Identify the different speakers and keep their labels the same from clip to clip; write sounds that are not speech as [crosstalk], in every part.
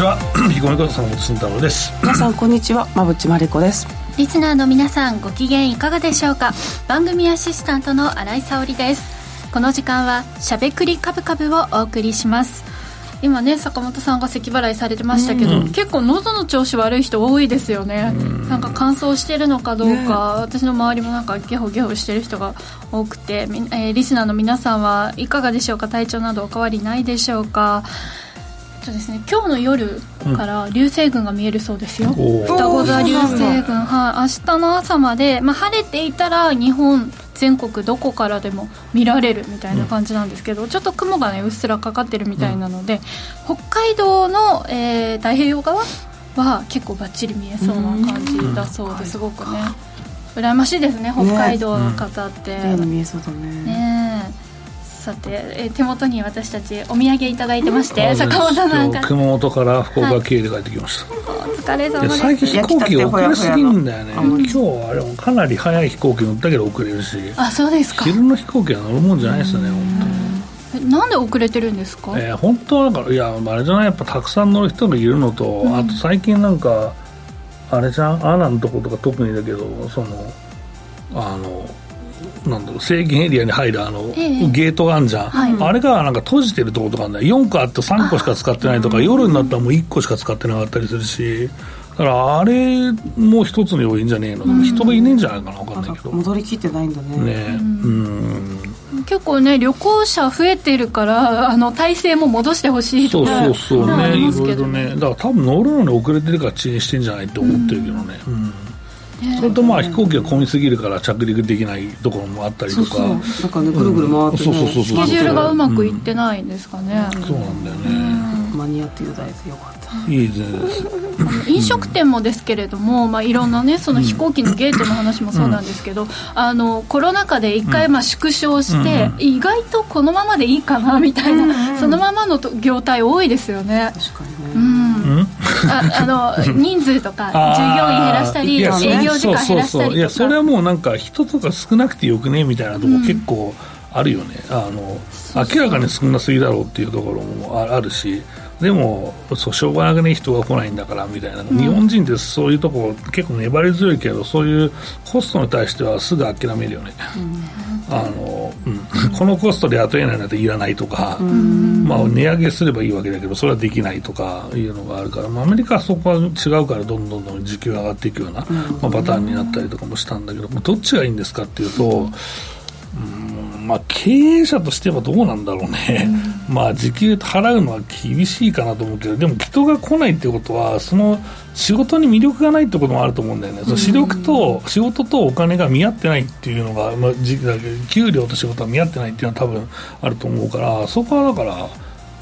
Speaker 1: 皆さんこんにちは。[clears throat] 彦根こと坂本慎太郎です。
Speaker 2: 皆さんこんにちは。馬淵真理子です。
Speaker 3: リスナーの皆さんご機嫌いかがでしょうか？番組アシスタントの新井沙織です。この時間はしゃべくりカブカブをお送りします。今ね坂本さんが咳払いされてましたけど、うん、結構喉の調子悪い人多いですよね、うん、なんか乾燥してるのかどうか、ね、私の周りもなんかゲホゲホしてる人が多くて、えー、リスナーの皆さんはいかがでしょうか？体調などお変わりないでしょうか？そうですね。今日の夜から流星群が見えるそうですよ、うん、双子座流星群。はい。明日の朝まで、まあ、晴れていたら日本全国どこからでも見られるみたいな感じなんですけど、うん、ちょっと雲がねうっすらかかってるみたいなので、うん、北海道の、えー、太平洋側は結構ばっちり見えそうな感じだそうですごくね。羨ましいですね北海道の方って、
Speaker 2: ね、見えそうだね。
Speaker 3: ねさて、えー、手元に私たちお土産いただいてまして、坂本さん
Speaker 1: から。熊本から福岡経由で帰ってきました、
Speaker 3: はい、お疲れ様です
Speaker 1: 最近飛行機遅れすぎるんだよね。今日あれもかなり早い飛行機乗ったけど遅れるし。
Speaker 3: あそうですか。
Speaker 1: 昼の飛行機は乗るもんじゃないですよね
Speaker 3: 本当に。なんで遅れてるんですか？
Speaker 1: えー、本当はだからいやあれじゃないやっぱたくさん乗る人がいるのと、うん、あと最近なんかあれじゃん？アナのとことか特にだけどそのあのなんだろう制限エリアに入るあの、えー、ゲートがあるじゃん、はい、あれがなんか閉じてるところとかあるんだよ4個あって3個しか使ってないとか夜になったらもう1個しか使ってなかったりするし。だからあれも一つの要因じゃねえの、うん、人がいねえんじゃないかな分かんないけど。
Speaker 2: 戻りきってないんだね。ね
Speaker 3: うん。結構ね旅行者増えてるからあの体制も戻してほしいと
Speaker 1: かそうそうそうね。いろいろね。だから多分乗るのに遅れてるから遅延してんじゃないって思ってるけどね。うんそれとまあ飛行機が混みすぎるから着陸できないところもあったりとか。そうなん
Speaker 2: かねぐるぐる回って、ね、そうそう
Speaker 3: そうスケジュールがうまくいってないんですかね、
Speaker 1: うん、そうなんだよね。
Speaker 2: 間に合っていただいてよかった。
Speaker 1: いいです
Speaker 3: 飲食店もですけれども、まあ、いろんなねその飛行機のゲートの話もそうなんですけど、うん、あのコロナ禍で一回まあ縮小して、うん、意外とこのままでいいかなみたいな、そのままの業態多いですよね。
Speaker 2: 確かにね、うん
Speaker 3: ああの人数とか従業員減らしたり営業時間減らしたりとか。いや
Speaker 1: それはもうなんか人とか少なくてよくねみたいなとこ結構あるよね、あの明らかに少なすぎだろうっていうところもあるしでもそうしょうがなくね人が来ないんだからみたいな、うん、日本人ってそういうとこ結構粘り強いけどそういうコストに対してはすぐ諦めるよね、うん、あのうん、[laughs] このコストで雇えないなんていらないとか、まあ、値上げすればいいわけだけどそれはできないとかいうのがあるから、まあ、アメリカはそこは違うからどんどんどん時給が上がっていくような、まあ、パターンになったりとかもしたんだけどどっちがいいんですかっていうと、うんまあ、経営者としてはどうなんだろうね、うん、[laughs] まあ時給払うのは厳しいかなと思うけどでも人が来ないってことはその仕事に魅力がないってこともあると思うんだよね、その視力と仕事とお金が見合ってないっていうのが、まあ、給料と仕事が見合ってないっていうのは多分あると思うからそこはだから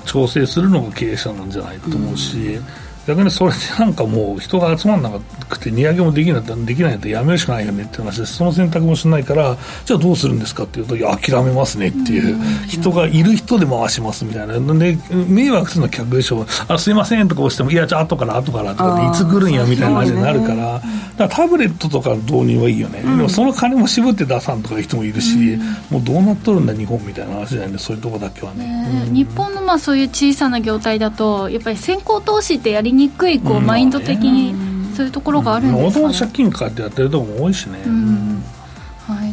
Speaker 1: 調整するのが経営者なんじゃないかと思うし。うん逆にそれでなんかもう人が集まらなくて値上げもできないできないってやめるしかないよねって話でその選択もしないからじゃあどうするんですかっていうといや諦めますねっていう人がいる人で回しますみたいな。で迷惑するのは客でしょあすいませんとか押してもいやじゃあ後から後からとかいつ来るんやみたいな感じになるからだからタブレットとか導入はいいよね、でもその金も渋って出さんとかいう人もいるし、もうどうなっとるんだ日本みたいな話じゃないんでそういうとこだけはね、
Speaker 3: 日本のまあそういう小さな業態だとやっぱり先行投資ってやりにくいこう、マインド的にそういうところがあるんですかね。
Speaker 1: もともと借金買ってやってるとこも多いしね。
Speaker 3: はい、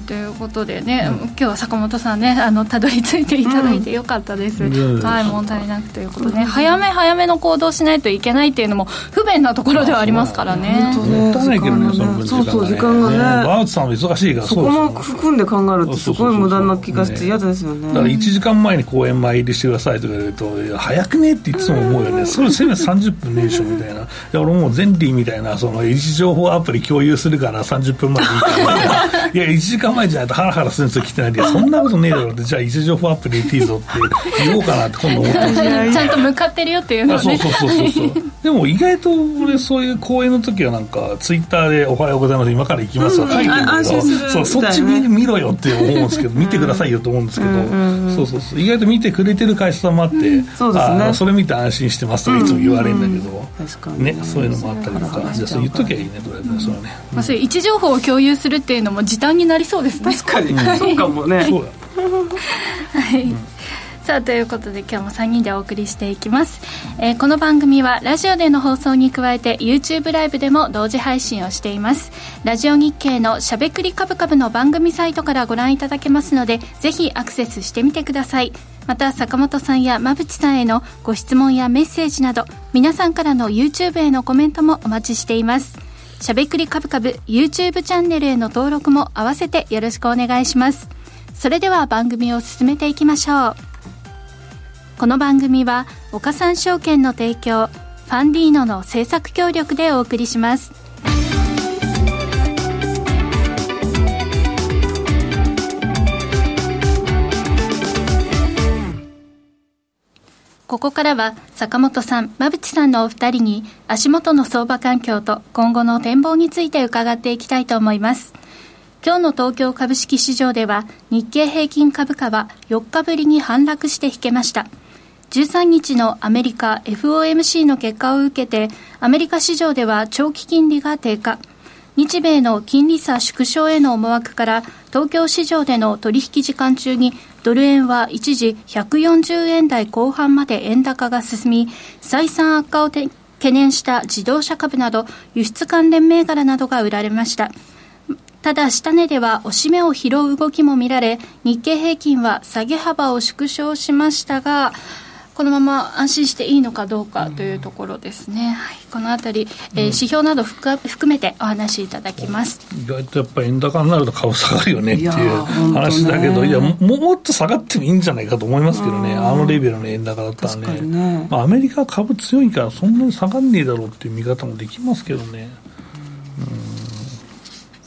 Speaker 3: ということでね、うん、今日は坂本さんねあのたどり着いていただいてよかったです、うん、はい問題なくということで、ね、早め早めの行動しないといけないっていうのも不便なところではありますからね。
Speaker 1: もったいないけどね
Speaker 2: そうそう時間がね。
Speaker 1: バウツさんも忙しいから
Speaker 2: そこも含んで考えるとすごい無駄な気がして嫌ですよね。
Speaker 1: だから1時間前に公演前入りしてくださいとか言うと早くねっていつも思うよね。それせめて30分ねえしょみたいな。いや俺もうゼンリーみたいなその位置情報アプリ共有するから30分前にいいからいや1時間前じゃないとハラハラするんですよ来てないで [laughs] そんなことねえだろってじゃあ位置情報アプリでいいぞって言おうかなって今度思ってます。[laughs]
Speaker 3: ちゃんと向かってるよっていうの
Speaker 1: ね。そうそうそうそうでも意外と俺そういう講演の時はなんかツイッターで「おはようございます今から行きます」と書いてるけど、そうそっち見見ろよって思うんですけど見てくださいよと思うんですけど、そうそうそう。意外と見てくれてる会社さんもあって、
Speaker 2: そうですね、
Speaker 1: それ見て安心してますとかいつも言われるんだけど、ねそういうのもあったりとか。じゃあそう言っときゃいいねとりあえずそれはね、
Speaker 3: まあ、そういう位置情報を共有するっていうのも時短になりそうですね。
Speaker 2: 確かに、そうかもね。
Speaker 1: そうだ。
Speaker 3: はい、さあということで今日も3人でお送りしていきます、えー、この番組はラジオでの放送に加えて YouTube ライブでも同時配信をしています。ラジオ日経のしゃべくりカブカブの番組サイトからご覧いただけますのでぜひアクセスしてみてください。また坂本さんや馬淵さんへのご質問やメッセージなど皆さんからの YouTube へのコメントもお待ちしていますしゃべくりカブカブ YouTube チャンネルへの登録も合わせてよろしくお願いします。それでは番組を進めていきましょう。この番組は岡三証券の提供ファンディーノの制作協力でお送りします。ここからは坂本さん、馬淵さんのお二人に足元の相場環境と今後の展望について伺っていきたいと思います。今日の東京株式市場では日経平均株価は4日ぶりに反落して引けました。13日のアメリカ FOMC の結果を受けて、アメリカ市場では長期金利が低下。日米の金利差縮小への思惑から、東京市場での取引時間中にドル円は一時140円台後半まで円高が進み、採算悪化を懸念した自動車株など輸出関連銘柄などが売られました。ただ、下値では押し目を拾う動きも見られ、日経平均は下げ幅を縮小しましたが、このまま安心していいのかどうかというところですね、はい、このあたり、えー、指標など含めてお話しいただきます。
Speaker 1: 意外とやっぱり円高になると株下がるよねっていう話だけど、いやもっと下がってもいいんじゃないかと思いますけどね、あのレベルの円高だったらね、ね。まあ、アメリカ株強いから、そんなに下がんねえだろうっていう見方もできますけどね。
Speaker 2: うん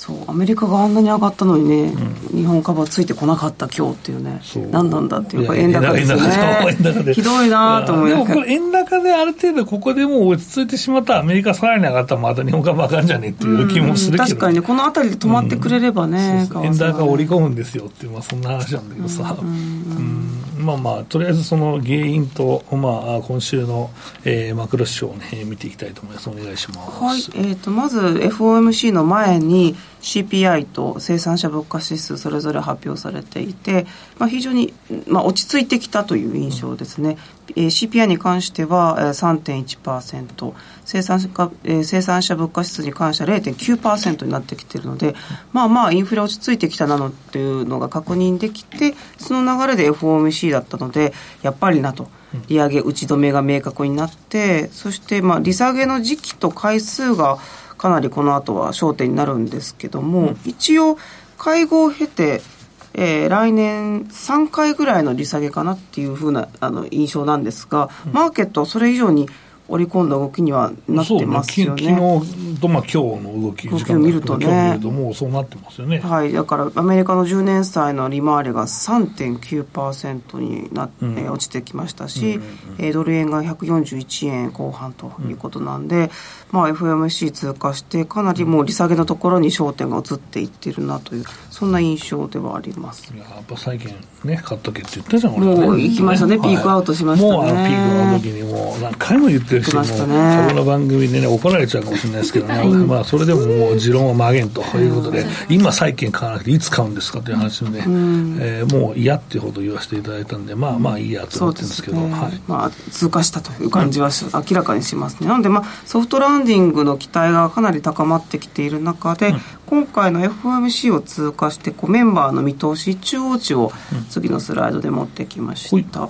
Speaker 2: そうアメリカがあんなに上がったのにね、うん、日本株はついてこなかった今日っていうね何なんだっていうか円高ですね。ひどいなと思いな
Speaker 1: がら。円高である程度ここでもう落ち着いてしまったらアメリカさらに上がったらまた日本株上がるんじゃねっていう気もするけど、
Speaker 2: うん、確かにねこの辺りで止まってくれればね、
Speaker 1: うん、円高を織り込むんですよっていう、まあ、そんな話なんだけどさ、うんまあまあ、とりあえずその原因と、まあ、今週の、えー、マクロ指標を、ね、見ていきたいと思います。お願いします。
Speaker 2: はい。えっ、ー、と、まず FOMC の前に CPI と生産者物価指数それぞれ発表されていて、まあ、非常に、まあ、落ち着いてきたという印象ですね。えー、CPI に関しては、えー、3.1%、生産者、えー、生産者物価指数に関しては0.9%になってきているので、まあまあインフレ落ち着いてきたなのっていうのが確認できて、その流れで FOMC だったので、やっぱりなと。利上げ打ち止めが明確になって、そしてまあ利下げの時期と回数がかなりこの後は焦点になるんですけども、うん、一応会合を経てえー、来年3回ぐらいの利下げかなっていうふうなあの印象なんですが、マーケットはそれ以上に織り込んだ動きにはなってますよね。
Speaker 1: ね昨日と、まあ、今日の動き、
Speaker 2: 動きを見るとね。
Speaker 1: もうそうなってますよね。
Speaker 2: はい。だから、アメリカの10年債の利回りが3.9%になって、うん、落ちてきましたし、うんうんドル円が141円後半ということなんで、うん、まあ、FMC 通過して、かなりもう利下げのところに焦点が移っていってるなという、そんな印象ではあります。
Speaker 1: いや、やっぱ最近ね、買っとけって言ったじゃん、
Speaker 2: 俺、ね、もう行きましたね、ピークアウトしましたね。もうあの
Speaker 1: ピークの時にもう何回も言ってるし、もう、その番組でね、怒られちゃうかもしれないですけどね、まあ、それでももう持論は曲げんと。い。うことで、今債券買わなくていつ買うんですかという話で、ね、えー、もう嫌っていうほど言わせていただいたんで、まあまあいいやと思ってるんですけど、ね、はい、
Speaker 2: まあ、通過したという感じは明らかにしますね。なので、まあ、ソフトランディングの期待がかなり高まってきている中で、うん、今回の FOMC を通過してこうメンバーの見通し中央値を次のスライドで持ってきました。うん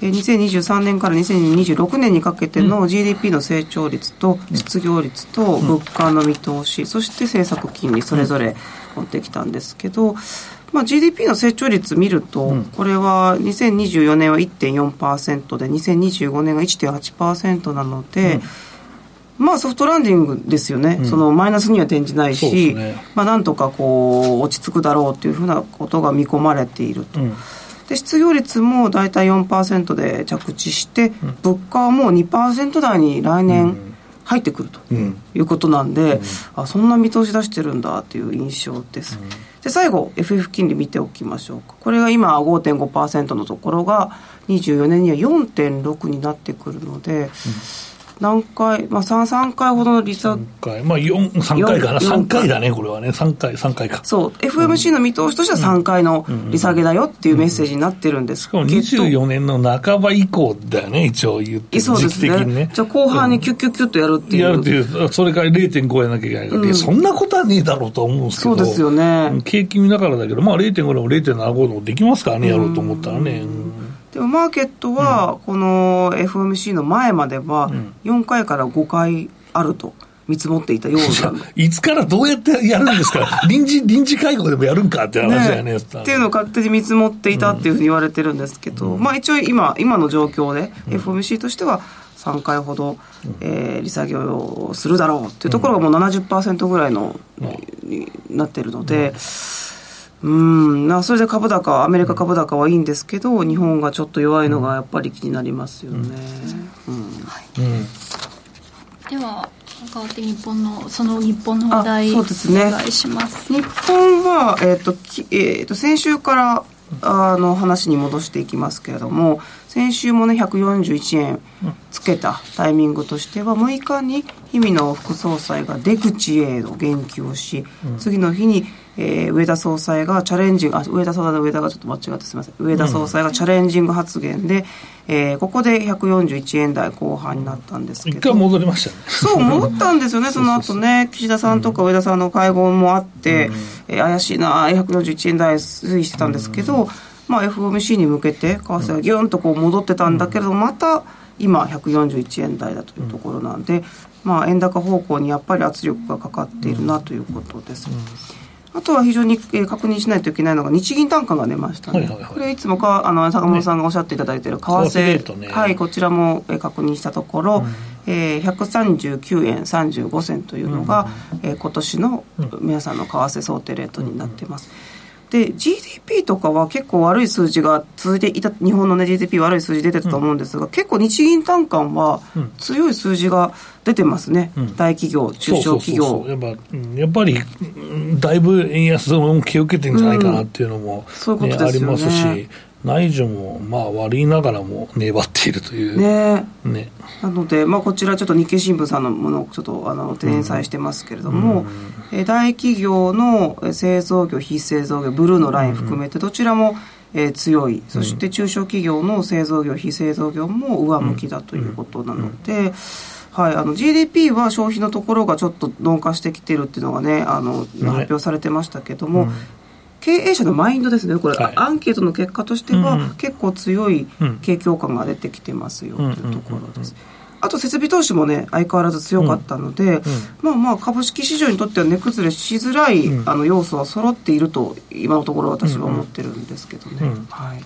Speaker 2: 2023年から2026年にかけての GDP の成長率と失業率と物価の見通し、そして政策金利それぞれ持ってきたんですけど、まあ、GDP の成長率見ると、これは2024年は1.4%で2025年が1.8%なので、まあソフトランディングですよね、うん、そのマイナスには転じないし、ね、まあなんとかこう落ち着くだろうというふうなことが見込まれていると。うん。で失業率も大体4%で着地して、うん、物価はもう2%台に来年入ってくるということなんで、うん、あそんな見通し出してるんだという印象です。うん、で最後 FF 金利見ておきましょうか。これが今5.5%のところが24年には4.6になってくるので、何回、まあ3、3回ほどの利下
Speaker 1: 3回、まあ4、3回かな、3回。だね、これはね、3回、3回か。
Speaker 2: そう、FMC の見通しとしては3回の利下げだよっていうメッセージになってるんです。
Speaker 1: けど、24年の半ば以降だよね、一応言って
Speaker 2: そうですね。ね。じゃあ後半にキュッキュッキュッとやるっていう。やるってい
Speaker 1: う、それから0.5やなきゃいけない。から、うん、そんなことはねえだろうと思うんですけど、
Speaker 2: そうですよね。
Speaker 1: 景気見ながらだけど、まあ0.5でも0.75でもできますからね、やろうと思ったらね。うん
Speaker 2: でもマーケットは、この FOMC の前までは、4回から5回あると。見積もっていたような。
Speaker 1: いつからどうやってやるんですか？[laughs] 臨時、臨時会合でもやるんかって話だよね。ね。
Speaker 2: っていうのを勝手に見積もっていたっていうふうに言われてるんですけど、うん、まあ一応今、今の状況で FOMC としては3回ほど、うん、えー、利下げをするだろうっていうところがもう70%ぐらいの、うん、になってるので、うんうん。なそれで株高アメリカ株高はいいんですけど日本がちょっと弱いのがやっぱり気になりますよね、
Speaker 3: では変わって日本のその日本の話題そうですね。お願いします。
Speaker 2: 日本は、えーとえーと、先週からあの話に戻していきますけれども先週もね141円つけたタイミングとしては6日に日々の副総裁が出口への言及をし、次の日にえー、上田総裁がチャレンジング、あ、上田総裁の上田がちょっと間違ってすみません。上田総裁がチャレンジング発言で、うん、えー、ここで141円台後半になったんですけど。
Speaker 1: 一回戻りましたね。
Speaker 2: そう、戻ったんですよね、[laughs] その後ね。岸田さんとか上田さんの会合もあって、うん、えー、怪しいな、141円台推移してたんですけど、うん、まあ FOMC に向けて、為替がギュンとこう戻ってたんだけれども、また、今141円台だというところなんで、まあ、円高方向にやっぱり圧力がかかっているなということです。あとは非常に、えー、確認しないといけないのが日銀単価が出ましたね、はいはいはい、これいつもかあの坂本さんがおっしゃっていただいている為替、ね、はい、こちらも、えー、確認したところ、うん、えー、139円35銭というのが、うん、えー、今年の皆さんの為替想定レートになっています。うんで GDP とかは結構悪い数字が続いていた日本の、ね、GDP 悪い数字出てたと思うんですが、うん、結構日銀単価は強い数字が出てますね、うん、大企業中小企業。
Speaker 1: やっぱりだいぶ円安の恩恵を受けてるんじゃないかなっていうのも、ね、
Speaker 2: そういうことですよね、ありますし
Speaker 1: 内需もまあ悪いながらも粘っているという。ね。
Speaker 2: ね。なので、まあ、こちらちょっと日経新聞さんのものをちょっとあの転載してますけれども、うん、大企業の製造業非製造業ブルーのライン含めてどちらも、えー、強い。そして中小企業の製造業非製造業も上向きだということなので、はい、あの GDP は消費のところがちょっと鈍化してきてるっていうのがねあの発表されてましたけども、うん、経営者のマインドですね。これ、はい、アンケートの結果としては、うん、結構強い景況感が出てきてますよというところです。あと設備投資もね相変わらず強かったので、うんうん、まあまあ株式市場にとっては値崩れしづらい、うん、あの要素は揃っていると今のところ私は思ってるんですけどね、はい。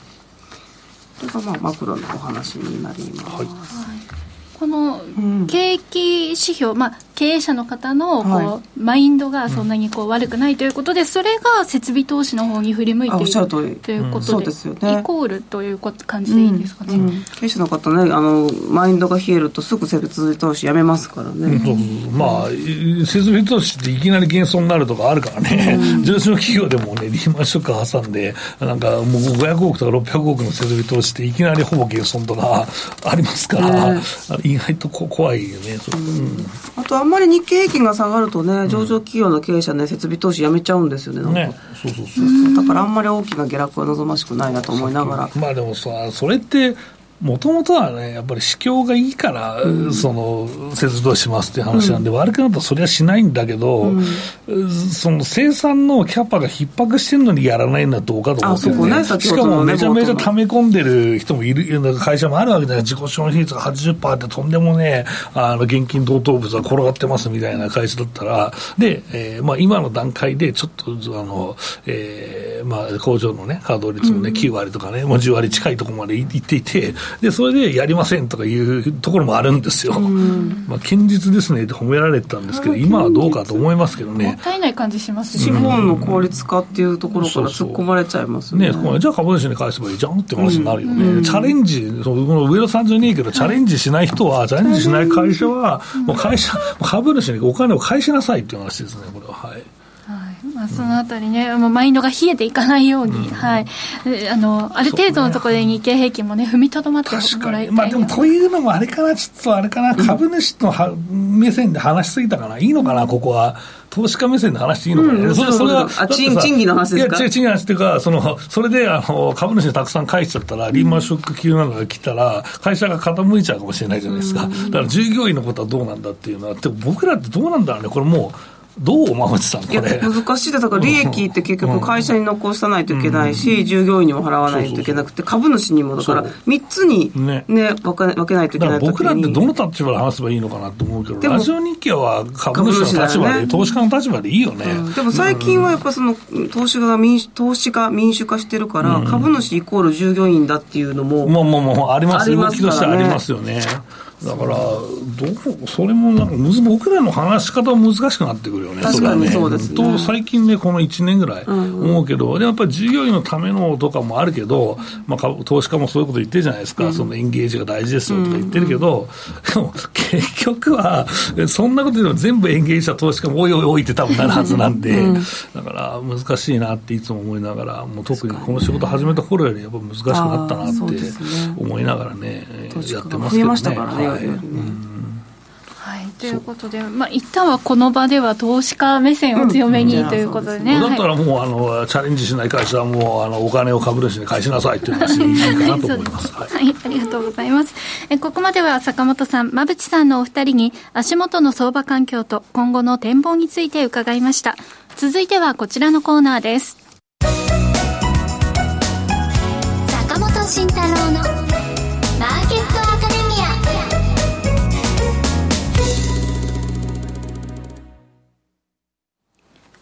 Speaker 2: これがまあマクロのお話になります、はい
Speaker 3: この景気指標、まあ、経営者の方のこう、はい、マインドがそんなにこう悪くないということで、それが設備投資の方に振り向いているということで,、ですよね、イコールという感じでいいんですかね、うん。うん、
Speaker 2: 経営者の方ねあのマインドが冷えるとすぐ設備投資やめますからね、
Speaker 1: うん、まあ設備投資っていきなり減損になるとかあるからね、上昇企業でもねリーマンショック挟んでなんかもう500億とか600億の設備投資っていきなりほぼ減損とかありますから、ね意外と怖いよね、
Speaker 2: うん、あとあんまり日経平均が下がるとね上場企業の経営者ね設備投資やめちゃうんですよねね。そうそうそうだからあんまり大きな下落は望ましくないなと思いながら。
Speaker 1: まあでもさそれってもともとはね、やっぱり市況がいいから、うん、その、節動しますっていう話なんで、うん、悪くなったらそれはしないんだけど、うん、その生産のキャパが逼迫してるのにやらないのはどうかと思ってね。ねしかもめちゃめちゃ溜め込んでる人もいる、会社もあるわけだよ。自己資本比率が80%ってとんでもね、あの、現金同等物は転がってますみたいな会社だったら、で、えー、まあ今の段階でちょっと、あの、えー、まあ工場のね、稼働率もね、9割とかね、もう10割近いところまでいっていて、で、それでやりませんとかいうところもあるんですよ。まあ、堅実ですねって褒められてたんですけど、今はどうかと思いますけどね。も
Speaker 3: ったいない感じします
Speaker 2: ね。資本の効率化っていうところから突っ込まれちゃいますね。
Speaker 1: そうそうねじゃあ株主に返せばいいじゃんって話になるよね。チャレンジ、その上田30人いいけど、チャレンジしない人は、チャレンジしない会社は、もう会社、株主にお金を返しなさいっていう話ですね、これは。はい。
Speaker 3: まあ、そのあたりね、もうマインドが冷えていかないように、はい、あのある程度のところで日経平均もね、踏みとどまってもらいたい
Speaker 1: まあでもというのもあれかな、ちょっとあれかな、株主のは目線で話しすぎたかな、いいのかな、ここは。投資家目線で話していいのかね、
Speaker 2: うん、それそれはあ賃金の話ですか？
Speaker 1: いや、賃金の話っていうか、そのそれであの株主にたくさん返しちゃったら、リーマンショック級なのが来たら、会社が傾いちゃうかもしれないじゃないですか、だから従業員のことはどうなんだっていうのは、でも僕らってどうなんだろうね、これもう。どう馬内さんこれ
Speaker 2: 難しいだから利益って結局会社に残さないといけないし、従業員にも払わないといけなくて株主にもだから3つにねね分け分けないといけない
Speaker 1: 僕らってどの立場で話せばいいのかなと思う？けどラジオ日経は株主の立場で、ね、投資家の立場でいいよね、うん、
Speaker 2: でも最近はやっぱその投資が民主投資が民主化してるから、株主イコール従業員だっていう？のも
Speaker 1: もう？もうもう？あります動きとしてありますよねだから、どうそれもなんかむず、僕らの話し方も難しくなってくるよね、
Speaker 2: 確かにそうですね。
Speaker 1: と最近ね、この1年ぐらい思うけど、うん、でもやっぱり従業員のためのとかもあるけど、まあ、投資家もそういうこと言ってるじゃないですか、うん、そのエンゲージが大事ですよとか言ってるけど、でも結局は、そんなことでも全部エンゲージした投資家もおいおいおいって多分なるはずなんで、だから難しいなっていつも思いながら、もう特にこの仕事始めた頃よりやっぱ難しくなったなって思いながらね、やってますけどね。はい、
Speaker 3: はい、ということで、まあ一旦はこの場では投資家目線を強めに、ということでね。
Speaker 1: だったらもう、あのチャレンジしない会社はもうあのお金を株主に返しなさいっていう話でいいかなと思います。はい、
Speaker 3: はい、ありがとうございます。えここまでは坂本さん、馬淵さんのお二人に足元の相場環境と今後の展望について伺いました。続いてはこちらのコーナーです。坂本慎太郎の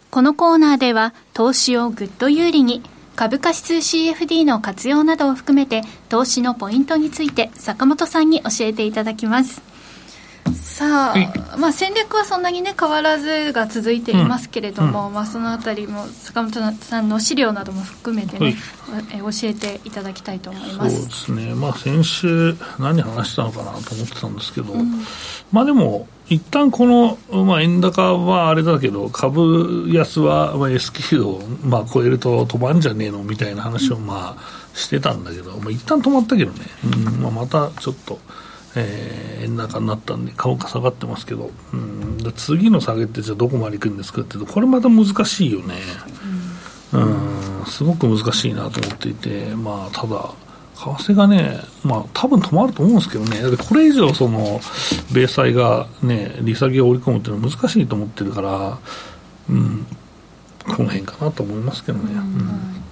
Speaker 3: このコーナーでは投資をぐっと有利に株価指数 CFD の活用などを含めて投資のポイントについて坂本さんに教えていただきます。さあ、まあ、戦略はそんなにね変わらずが続いていますけれども、うん、まあ、そのあたりも坂本さんの資料なども含めてね、え教えていただきたいと思います。
Speaker 1: そうですね、まあ、先週何話したのかなと思ってたんですけど、うん、まあでも一旦この、まあ、円高はあれだけど、株安は、まあ、S q を、まあ、超えると止まんじゃねえのみたいな話を、まあ、してたんだけど、まあ、一旦止まったけどね、うんまあ、またちょっと、えー、円高になったんで、株価下がってますけど、うん、で次の下げってじゃあどこまで行くんですかっていうと、これまた難しいよね。うん、すごく難しいなと思っていて、まあ、ただ、為替がね、まあ多分止まると思うんですけどね、これ以上、その米債がね、利下げを織り込むっていうのは難しいと思ってるから、うん、この辺かなと思いますけどね。うん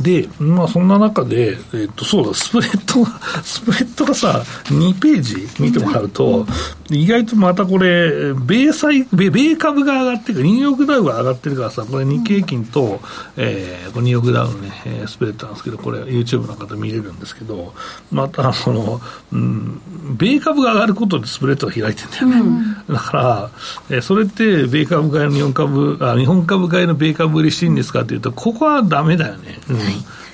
Speaker 1: で、まあそんな中で、えっと、そうだ、スプレッドが、[laughs] スプレッドがさ、2ページ見てもらうと、意外とまたこれ、米債、米米株が上がってるニューヨークダウが上がってるからさ、これ日経平均と、えー、こニューヨークダウのね、えー、スプレッドなんですけど、これ YouTube の方見れるんですけど、また、その、うん、米株が上がることでスプレッドが開いてるんだよね。うん、だから、えー、それって米株買いの日本株、あ、日本株買いの米株売りしていいんですかっていうと、ここはダメだよね。うん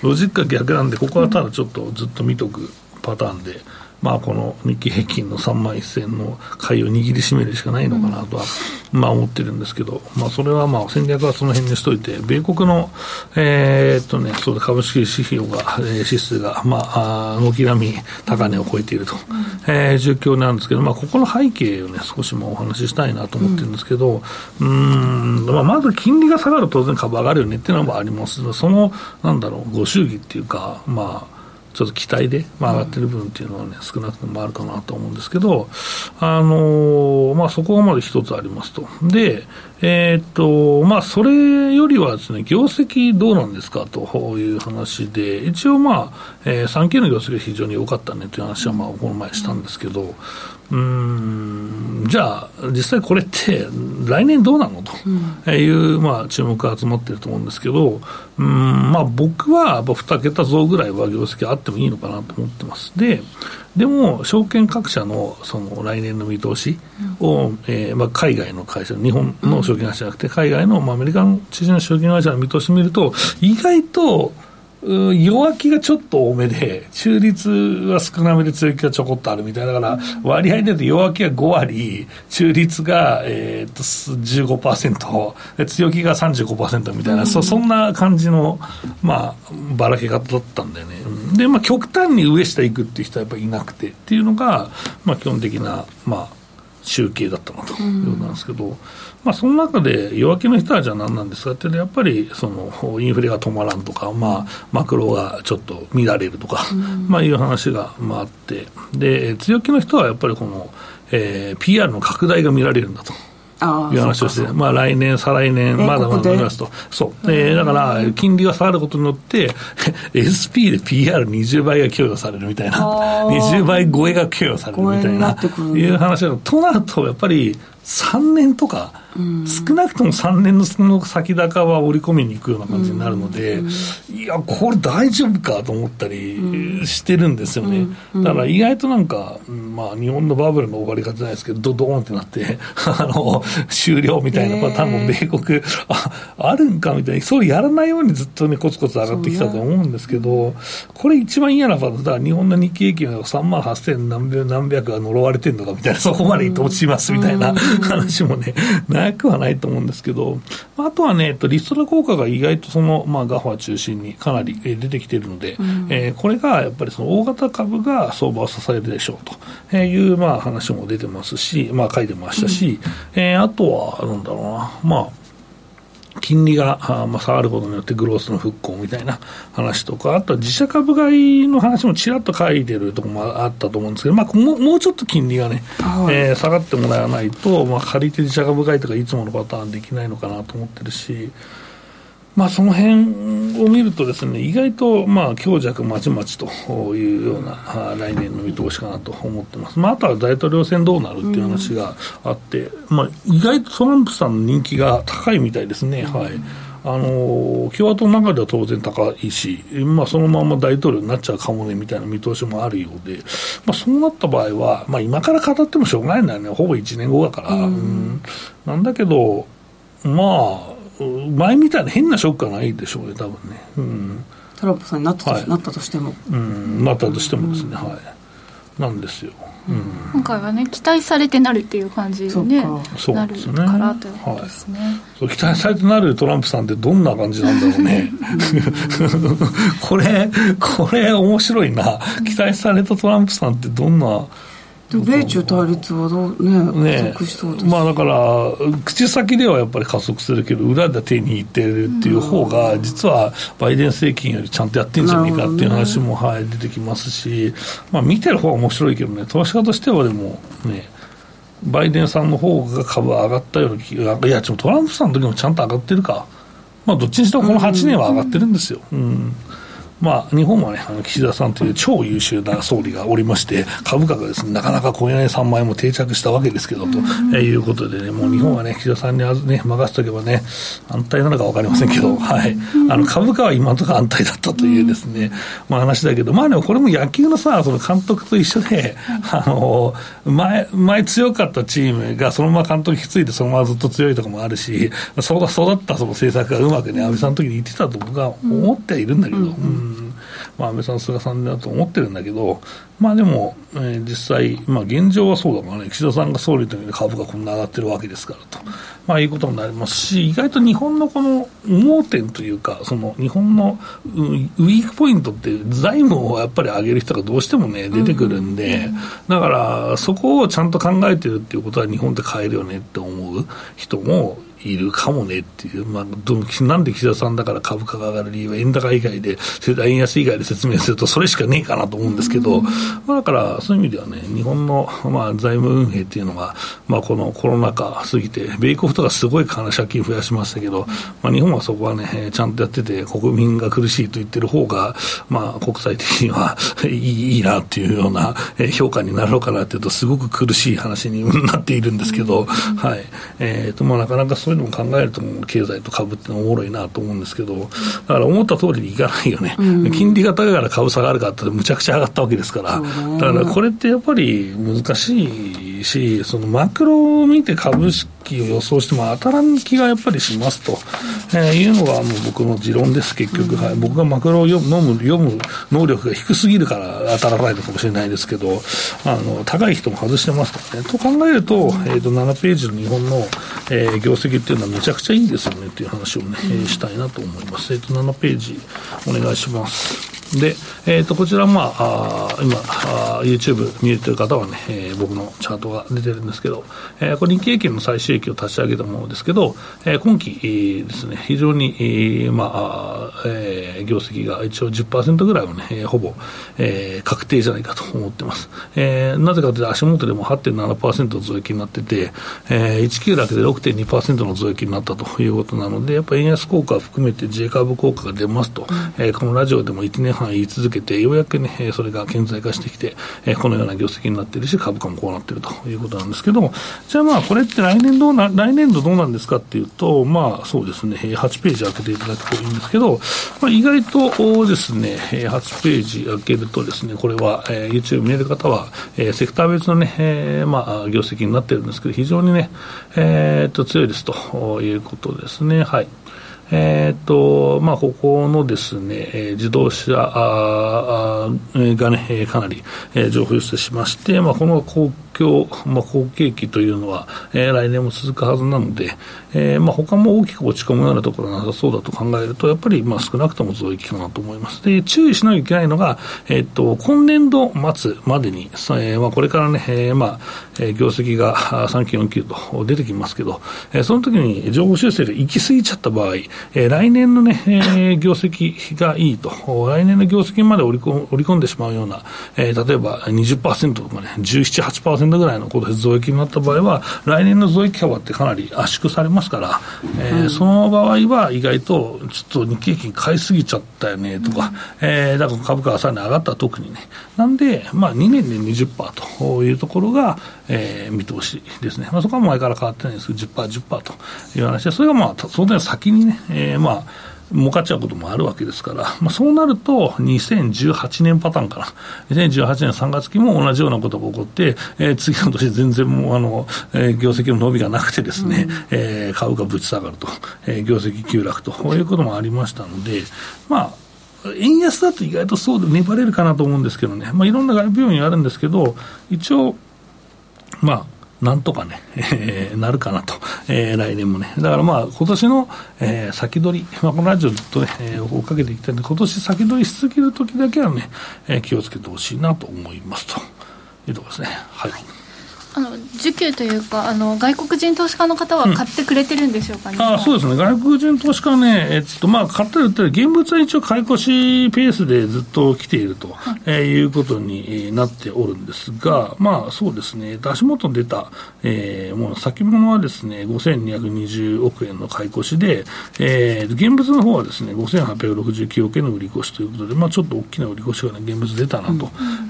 Speaker 1: ロジックが逆なんで、ここはただちょっとずっと見とくパターンで、まあ、この日経平均の3万1000の買いを握りしめるしかないのかなとは、まあ、思ってるんですけど、まあ、それはまあ戦略はその辺にしといて、米国の、えー、っとね、そう株式指標が、えー、指数が、まあ、軒並み高値を超えていると、えー、状況なんですけど、まあ、ここの背景をね、少しもお話ししたいなと思ってるんですけど、うん、んまあ、まず金利が下がると当然株上がるよねっていうのはあります。その、なんだろう、ご祝儀っていうか、まあ、ちょっと期待で、まあ、上がってる分っていうのはね、少なくともあるかなと思うんですけど、あのー、まあ、そこがまず一つありますと。で、えー、っと、まあ、それよりはですね、業績どうなんですかという話で、一応まあ、えー、3期の業績が非常に良かったねという話は、まあ、この前したんですけど、うん。じゃあ、実際これって、来年どうなのという、まあ、注目が集まっていると思うんですけど、うん。まあ、僕はやっぱ2桁増ぐらいは業績あってもいいのかなと思ってます。ででも、証券各社のその来年の見通しを、うん、えー、まあ、海外の会社、日本の証券会社じゃなくて、海外の、まあ、アメリカの知事の証券会社の見通しを見ると、意外と、弱気がちょっと多めで、[laughs] 中立は少なめで強気がちょこっとあるみたいだから、割合で言うと弱気が5割、中立が、えー、と15%、強気が35%みたいな、うん、そそんな感じの、まあ、ばらけ方だったんだよね。で、まあ、極端に上下行くっていう人はやっぱりいなくてっていうのが、まあ、基本的な、まあ、集計だったなということなんですけど、うん、まあ、その中で弱気の人はじゃあ何なんですかってやっぱりそのインフレが止まらんとか、まあ、マクロがちょっと乱れるとか、うん、まあ、いう話が、まあ、あってで強気の人はやっぱりこの、えー、PR の拡大が見られるんだと。いう話をして、まあ、来年、再来年、まだまだ見ますと、そう、えー、だから、金利が下がることによって、[laughs] SP で PR20 倍が供与されるみたいな、20倍超えが供与されるみたいな、いう話だとなると、やっぱり3年とか、少なくとも3年のその先高は織り込みに行くような感じになるので、いや、これ大丈夫かと思ったりしてるんですよね。だから意外となんか、まあ日本のバブルの終わり方じゃないですけど、ドドーンってなって、[laughs] あの、終了みたいなパターンも米国、あ、あるんかみたいに、そうやらないようにずっとね、コツコツ上がってきたと思うんですけど、これ一番嫌なパターンだから日本の日経平均が3万8000何百何百が呪われてるのかみたいな、そこまで落ちますみたいな話もね、な [laughs] くはないと思うんですけど、あとはね、リストラ効果が意外とその、まあ、ガファ中心にかなり出てきているので、うん、えー、これがやっぱりその大型株が相場を支えるでしょうという、まあ、話も出てますし、まあ、書いてましたし、うん、えー、あとは、なんだろうな、まあ、金利が、まあ、下がることによってグロースの復興みたいな話とか、あとは自社株買いの話もちらっと書いてるところもあったと思うんですけど、まあ、もうもうちょっと金利がね、はい、えー、下がってもらわないと、まあ、借りて自社株買いとかいつものパターンできないのかなと思ってるし、まあ、その辺を見るとですね、意外とまあ強弱まちまちというような来年の見通しかなと思ってます。まあ、あとは大統領選どうなるっていう話があって、うん、まあ、意外とトランプさんの人気が高いみたいですね。はい。あの共和党の中では当然高いし、まあ、そのまま大統領になっちゃうかもねみたいな見通しもあるようで、まあ、そうなった場合は、まあ、今から語ってもしょうがないんだよね、ほぼ1年後だから。うん、なんだけど、まあ、前みたいな変なショックはないでしょうね、多分ね。うん、
Speaker 2: トランプさんになったとはい、なったとしても。
Speaker 1: うん、なったとしてもですね、うん、はい。なんですよ。
Speaker 3: うん、今回はね期待されてなるっていう感じに、ね、なるからということですね、はい、
Speaker 1: そう期待されてなるトランプさんってどんな感じなんだろうね。[laughs] これこれ面白いな。期待されたトランプさんってどんな
Speaker 2: 米中対立はどうね
Speaker 1: ねまあだから口先ではやっぱり加速するけど裏で手に入ってるっていう方が実はバイデン政権よりちゃんとやってんじゃねえかっていう話も、はい、出てきますし、まあ、見てる方は面白いけどね投資家としてはでもねバイデンさんの方が株上がったような気がいやちょっとトランプさんの時もちゃんと上がってるか。まあどっちにしてもこの8年は上がってるんですよ、うん、うんまあ、日本はね、あの岸田さんという超優秀な総理がおりまして、株価がですね、なかなか超えない3万円も定着したわけですけど、ということでね、もう日本はね、岸田さんにね、任せとけばね、安泰なのか分かりませんけど、はい。あの、株価は今のところ安泰だったというですね、まあ話だけど、まあでもこれも野球のさ、その監督と一緒で、あの、前、前強かったチームがそのまま監督引き継いでそのままずっと強いとかもあるし、そうだ、育ったその政策がうまくね、安倍さんの時に言ってたと僕は思ってはいるんだけど、うんまあ、安倍さん、菅さんだと思ってるんだけど、まあでも、えー、実際、まあ現状はそうだからね、岸田さんが総理という株がこんな上がってるわけですからと、まあいうことになりますし、意外と日本のこの盲点というか、その日本のウィークポイントって財務をやっぱり上げる人がどうしてもね、出てくるんで、だからそこをちゃんと考えてるっていうことは日本って変えるよねって思う人もいるかもねっていう、まあ、どなんで岸田さんだから株価が上がる理由は円高以外で、円安以外で説明すると、それしかねえかなと思うんですけど、まあ、だからそういう意味ではね、日本の、まあ、財務運営っていうのが、まあ、このコロナ禍過ぎて、米国とかすごい借金増やしましたけど、まあ、日本はそこはね、ちゃんとやってて、国民が苦しいと言ってる方が、まあ、国際的には [laughs] いいいいなっていうような評価になるのかなっていうと、すごく苦しい話になっているんですけど、はい。えっ、ー、と、まあ、なかなかそういうのも考えると、経済と株ってのおもろいなと思うんですけど、だから思った通りにいかないよね、うん、金利が高いから株下がるかって、むちゃくちゃ上がったわけですから、だからこれってやっぱり難しいいし、そのマクロを見て株式を予想しても当たらん気がやっぱりしますと、えー、いうのがもう僕の持論です、結局。はい、僕がマクロを読む読む能力が低すぎるから当たらないのかもしれないですけど、あの高い人も外してますからね。と考えると、えー、と7ページの日本の、えー、業績っていうのはめちゃくちゃいいんですよねっていう話をね、したいなと思います。え、ー、と7ページお願いします。で、えー、とこちら、まあ、あ今あ、YouTube 見れてる方はね、えー、僕のチャートが出てるんですけど、えー、これ、日経平均の最終益を立ち上げたものですけど、えー、今期、えー、ですね、非常に、えーまあえー、業績が一応10%ぐらいはね、えー、ほぼ、えー、確定じゃないかと思ってます。えー、なぜかというと、足元でも8.7%増益になってて、えー、19だけで6.2%の増益になったということなので、やっぱり円安効果を含めて J カーブ効果が出ますと、うん、えー、このラジオでも1年半言い続けて、ようやくね、それが顕在化してきて、このような業績になっているし、株価もこうなっているということなんですけども、じゃあまあ、これって来年どうな、来年度どうなんですかっていうと、まあそうですね、8ページ開けていただくといいんですけど、まあ、意外とですね、8ページ開けるとですね、これは、YouTube 見える方は、セクター別のね、まあ、業績になってるんですけど、非常にね、えー、っと、強いですということですね。はい。えーとまあ、ここのですね、え自動車ああがね、かなり、え上昇しまして、まあ、この公況、まあ、好景気というのは、えー、来年も続くはずなので、えーまあ、他も大きく落ち込むようなところはなさそうだと考えると、やっぱりまあ少なくとも増益かなと思います。で、注意しなきゃいけないのが、えー、っと、今年度末までに、えーまあ、これからね、えー、まあ、業績が3期4期と出てきますけど、えー、その時に情報修正が行き過ぎちゃった場合、えー、来年のね、えー、業績がいいと、来年の業績まで織り込織り込んでしまうような、えー、例えば20%とかね、17、8%ぐらいのことで増益になった場合は、来年の増益幅ってかなり圧縮されますから、えー、うん、その場合は意外と、ちょっと日経平均買いすぎちゃったよねとか、うん、えー、だから株価がさらに上がったら特にね、なんで、まあ、2年で20%というところが、えー、見通しですね、まあ、そこは前から変わってないんですけど、10%、10%という話で、それがまあ、当然先にね、えー、まあ、儲かっちゃうこともあるわけですから、まあ、そうなると、2018年パターンかな、2018年3月期も同じようなことが起こって、えー、次の年、全然もうあの、えー、業績の伸びがなくてですね、うん、えー、株価ぶち下がると、えー、業績急落と。いうこともありましたので、まあ、円安だと意外とそうで粘れるかなと思うんですけどね、まあ、いろんな外部要因あるんですけど、一応、まあ、なんとかね、[laughs] えー、なるかなと、えー、来年もね。だからまあ、今年の、えー、先取り、まあ、このラジオずっとね、えー、追っかけていきたいんで、今年先取りしすぎるときだけはね、えー、気をつけてほしいなと思いますというところですね。はい
Speaker 3: あの需給というかあの、外国人投資家の方は買ってくれてるんでしょうかね、
Speaker 1: うん、あそうですね、外国人投資家はね、えっとまあ、買ったり売ったり、現物は一応、買い越しペースでずっと来ていると、はい。えー、いうことになっておるんですが、まあそうですね、足元出た、えー、もう先物はですね、5220億円の買い越しで、えー、現物の方はですね、5869億円の売り越しということで、まあ、ちょっと大きな売り越しがね、現物出たなと、うん、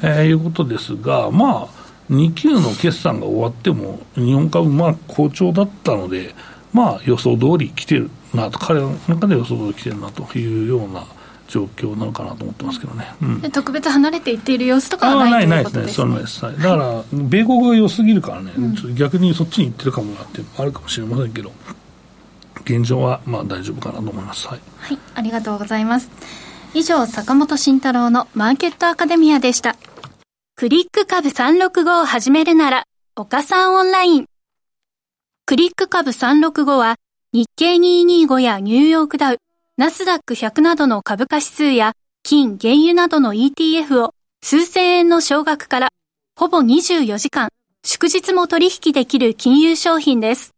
Speaker 1: えー、いうことですが、まあ、2級の決算が終わっても、日本株、まあ好調だったので、まあ予想通り来てるなと、彼の中で予想通り来てるなというような。状況なのかなと思ってますけどね、
Speaker 3: うん、特別離れていっている様子とかはないないですね、
Speaker 1: そうなんです、だから、米国が良すぎるからね、うん、逆にそっちに行ってるかもなってあるかもしれませんけど、現状はまあ大丈夫かなと思います。はい、
Speaker 3: はい、ありがとうございます。以上、坂本慎太郎のマーケットアカデミアでした。クリック株365を始めるなら、岡さんオンライン。クリック株365は、日経225やニューヨークダウ、ナスダック100などの株価指数や、金、原油などの ETF を数千円の少額から、ほぼ24時間、祝日も取引できる金融商品です。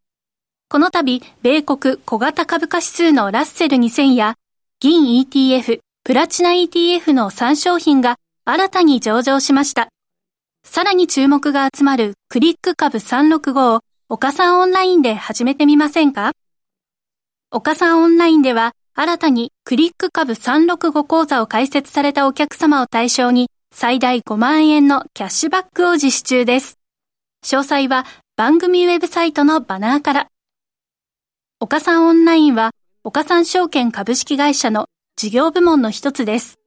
Speaker 3: この度、米国小型株価指数のラッセル2000や、銀 ETF、プラチナ ETF の3商品が新たに上場しました。さらに注目が集まるクリック株365を岡さんオンラインで始めてみませんか？岡さんオンラインでは新たにクリック株365講座を開設されたお客様を対象に最大5万円のキャッシュバックを実施中です。詳細は番組ウェブサイトのバナーから。岡さんオンラインは岡さん証券株式会社の事業部門の一つです。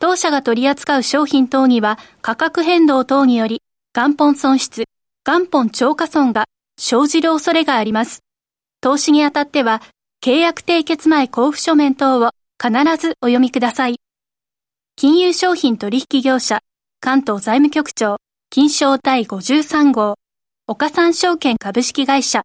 Speaker 3: 当社が取り扱う商品等には価格変動等により元本損失、元本超過損が生じる恐れがあります。投資にあたっては、契約締結前交付書面等を必ずお読みください。金融商品取引業者、関東財務局長、金賞第53号、岡三証券株式会社。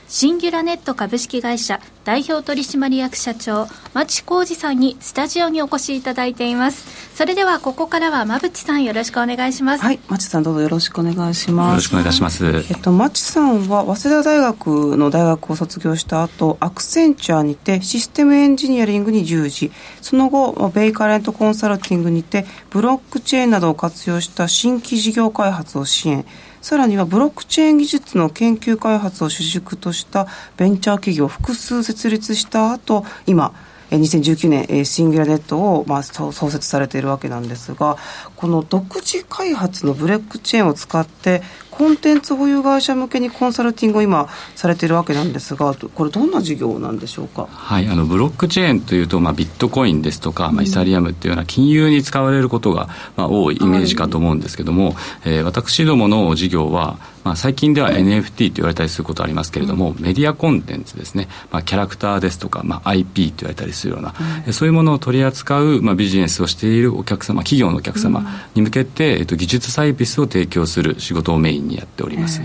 Speaker 3: シンギュラネット株式会社代表取締役社長町浩二さんにスタジオにお越しいただいています。それではここからは馬淵さんよろしくお願いします。
Speaker 2: はい町さんどうぞよろしくお願いします。
Speaker 4: よろしくお願いいたします。
Speaker 2: えっと町さんは早稲田大学の大学を卒業した後アクセンチャーにてシステムエンジニアリングに従事。その後ベイカレントコンサルティングにてブロックチェーンなどを活用した新規事業開発を支援さらにはブロックチェーン技術の研究開発を主軸としたベンチャー企業を複数設立した後今2019年シンギュラネットをまあ創設されているわけなんですがこの独自開発のブレックチェーンを使ってコンテンツ保有会社向けにコンサルティングを今されているわけなんですがこれどんな事業なんでしょうか、
Speaker 4: はい、あのブロックチェーンというと、まあ、ビットコインですとか、まあ、イサリアムっていうような金融に使われることが、まあ、多いイメージかと思うんですけども、はい、えー、私どもの事業は、まあ、最近では NFT と言われたりすることありますけれども、うん、メディアコンテンツですね、まあ、キャラクターですとか、まあ、IP と言われたりするような、うん、そういうものを取り扱う、まあ、ビジネスをしているお客様企業のお客様に向けて、えっと、技術サービスを提供する仕事をメインにやっております。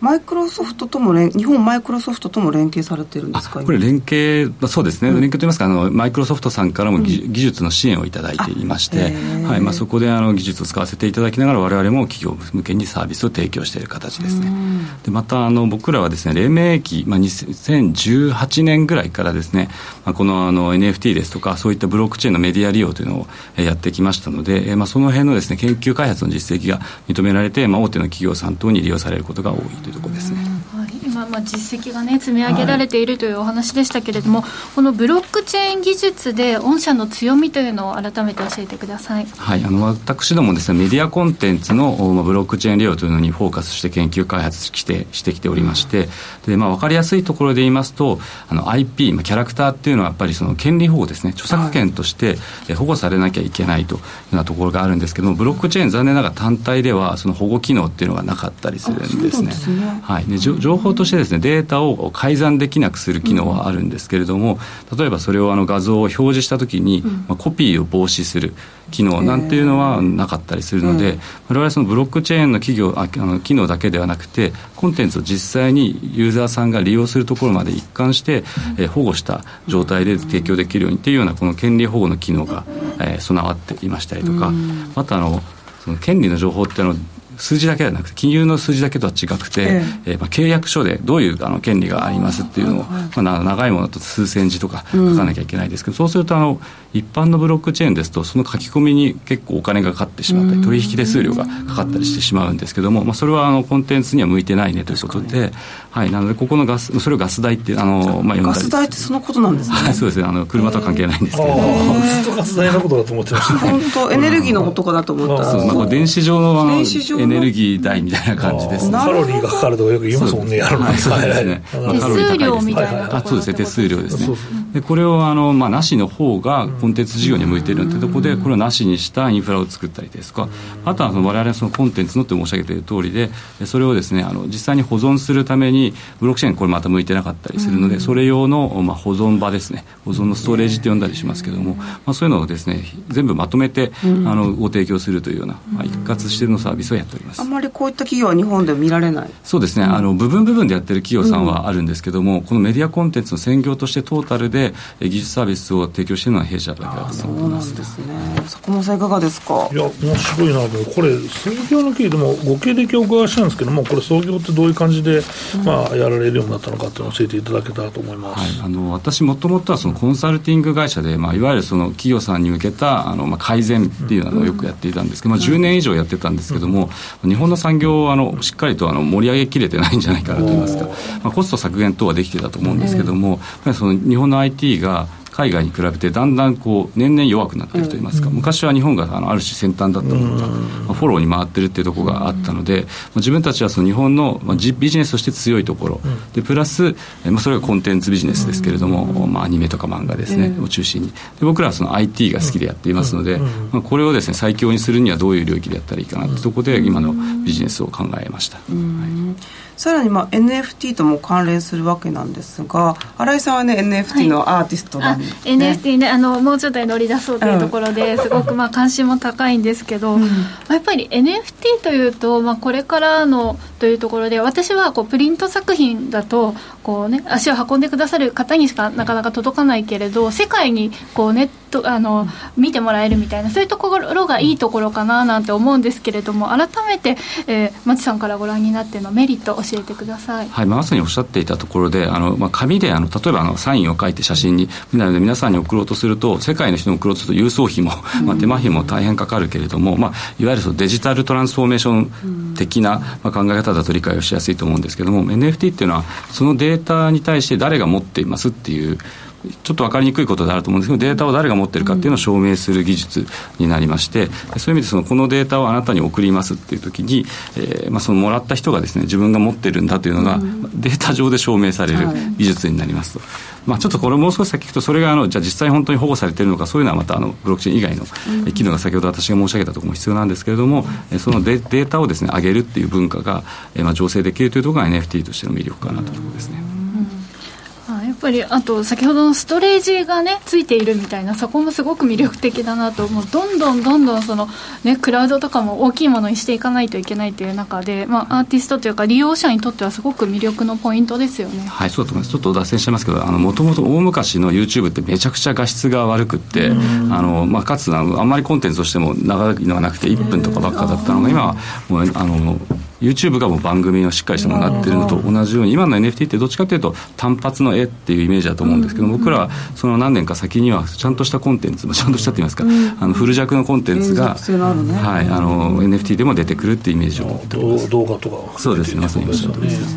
Speaker 2: マイクロソフトとも連日本マイクロソフトとも連携されてるんですか
Speaker 4: これ連携そうですね、うん、連携といいますかあのマイクロソフトさんからも技,、技術の支援をいただいていまして、はい。まあ、そこであの技術を使わせていただきながら我々も企業向けにサービスを提供している形ですね。でまたあの僕らはですね黎明期、まあ、2018年ぐらいからですね、まあ、このあの NFT ですとかそういったブロックチェーンのメディア利用というのをやってきましたので、まあ、その辺のですね研究開発の実績が認められて、まあ、大手の企業さん等に利用されることが多いというところですね。
Speaker 3: はい、今、まあ、実績が、ね、積み上げられているというお話でしたけれども、はい、このブロックチェーン技術で御社の強みというのを改めて教えてください、
Speaker 4: はい、あの私どもです、ね、メディアコンテンツの、まあ、ブロックチェーン利用というのにフォーカスして研究開発してしてきておりまして、でまあ、分かりやすいところで言いますとあの IP、まあ、キャラクターっていうのはやっぱりその権利保護ですね著作権として保護されなきゃいけないというようなところがあるんですけどもブロックチェーン残念ながら単体ではその保護機能っていうのがなかったりするんですね。はい、で情報としてですねデータを改ざんできなくする機能はあるんですけれども、例えばそれをあの画像を表示したときに、まあ、コピーを防止する機能なんていうのはなかったりするので、我々そのブロックチェーンの企業あの機能だけではなくてコンテンツを実際にユーザーさんが利用するところまで一貫して、えー、保護した状態で提供できるようにっていうようなこの権利保護の機能が、えー、備わっていましたりとか、またあのその権利の情報っていうのは数字だけではなくて金融の数字だけとは違くて、ええ。えー、まあ、契約書でどういうあの権利がありますっていうのを、まあ、長いものだと数千字とか書かなきゃいけないですけど、うん、そうするとあの一般のブロックチェーンですとその書き込みに結構お金がかかってしまったり取引手数料がかかったりしてしまうんですけども、まあ、それはあのコンテンツには向いてないねということで、はい、なのでここのガスそれをガス代ってあの、
Speaker 2: まあ、ガス代ってそのことなんですね、はい、
Speaker 4: そうですね。あの車とは関係ないんですけれども
Speaker 1: ガス代のことだと思ってました。
Speaker 2: 本当エネルギーのことかなと思った。
Speaker 4: そう、まあ、電子上のあのエネルギー代みたいな感じで。す、
Speaker 1: ね、カロリーがかかるとかよく言いますもんね。やるのに
Speaker 4: そうですね、
Speaker 3: 手数料みたいな
Speaker 4: あそうですね。手数料ですね。でこれをあの、まあ、なしの方がコンテンツ事業に向いているというところでこれをなしにしたインフラを作ったりですかあとはその我々そのコンテンツのって申し上げている通りでそれをですねあの実際に保存するためにブロックチェーンこれまた向いてなかったりするのでそれ用の、まあ、保存場ですね。保存のストレージって呼んだりしますけども、まあ、そういうのをですね全部まとめてあのご提供するというような、まあ、一括してのサービスをやっております。
Speaker 2: あんまりこういった企業は日本で見られない？
Speaker 4: そうですね、あの部分部分でやってる企業さんはあるんですけども、このメディアコンテンツの専業としてトータルでで技術サービスを提供しているのは弊社だけだと思ってますそうなん
Speaker 2: ですね。坂本さんいかがですか？
Speaker 1: いや面白いな。とこれ創業の経緯でもご経歴をお伺いしたんですけどもこれ創業ってどういう感じで、まあ、やられるようになったのかっていうのを教えていただけたらと思います、
Speaker 4: はい、あの私もともとはそのコンサルティング会社で、まあ、いわゆるその企業さんに向けたあの、まあ、改善っていうのをよくやっていたんですけど、まあ、10年以上やってたんですけども、日本の産業をあのしっかりとあの盛り上げきれてないんじゃないかなといいますか、まあ、コスト削減等はできてたと思うんですけども、やその日本の IT が海外に比べてだんだんこう年々弱くなっているといいますか、昔は日本があのある種先端だったものが、まあ、フォローに回ってるっていうところがあったので、まあ、自分たちはその日本の、まあ、ビジネスとして強いところ、でプラス、まあ、それがコンテンツビジネスですけれども、まあ、アニメとか漫画ですね、を中心に。で僕らはその IT が好きでやっていますので、まあ、これをですね最強にするにはどういう領域でやったらいいかなってところで今のビジネスを考えました。はい
Speaker 2: さらにまあ NFT とも関連するわけなんですが新井さんはね NFT のアーティストなんで、ね、
Speaker 3: NFT ねあのもうちょっと乗り出そうというところで、すごくまあ関心も高いんですけど、うん、まあ、やっぱり NFT というと、まあ、これからのというところで私はこうプリント作品だとこう、ね、足を運んでくださる方にしかなかなか届かないけれど世界にこうネットあの見てもらえるみたいなそういうところがいいところかななんて思うんですけれども改めて、えー、町さんからご覧になってのメリット教えてください、
Speaker 4: はい、まさにおっしゃっていたところであの、まあ、紙であの例えばあのサインを書いて写真になので皆さんに送ろうとすると世界の人に送ろうとすると郵送費も、まあ、手間費も大変かかるけれども、まあ、いわゆるそのデジタルトランスフォーメーション的な、まあ、考え方だと理解をしやすいと思うんですけれども NFT っていうのはそのデータに対して誰が持っていますっていうちょっと分かりにくいことであると思うんですけどデータを誰が持ってるかっていうのを証明する技術になりましてそういう意味でそのこのデータをあなたに送りますっていう時に、えーまあ、そのもらった人がですね自分が持ってるんだというのが、データ上で証明される技術になりますと。まあ、ちょっとこれもう少し先聞くとそれがあのじゃあ実際本当に保護されているのかそういうのはまたあのブロックチェーン以外の機能が先ほど私が申し上げたところも必要なんですけれども、そのデデータをですね上げるっていう文化が、えー、まあ醸成できるというところが NFT としての魅力かなというところですね。
Speaker 3: っぱりあと先ほどのストレージがねついているみたいなそこもすごく魅力的だなともう。どんどんどんどんそのねクラウドとかも大きいものにしていかないといけないという中でまあアーティストというか利用者にとってはすごく魅力のポイントですよね。
Speaker 4: はいそうだと思います。ちょっと脱線しちゃいますけどもともと大昔の YouTube ってめちゃくちゃ画質が悪くってあの、まあ、かつあのあんまりコンテンツとしても長いのがなくて1分とかばっかだったのが今はもうあの YouTube がもう番組のしっかりしたものになってるのと同じように今の NFT ってどっちかというと単発の絵っていうイメージだと思うんですけど、僕らはその何年か先にはちゃんとしたコンテンツちゃんとしたって言いますか、あのフル弱のコンテンツが、はい、あの NFT でも出てくるっていうイメージを持ってます。
Speaker 1: 動画とか
Speaker 4: そうですねまさにおっしゃるとりです、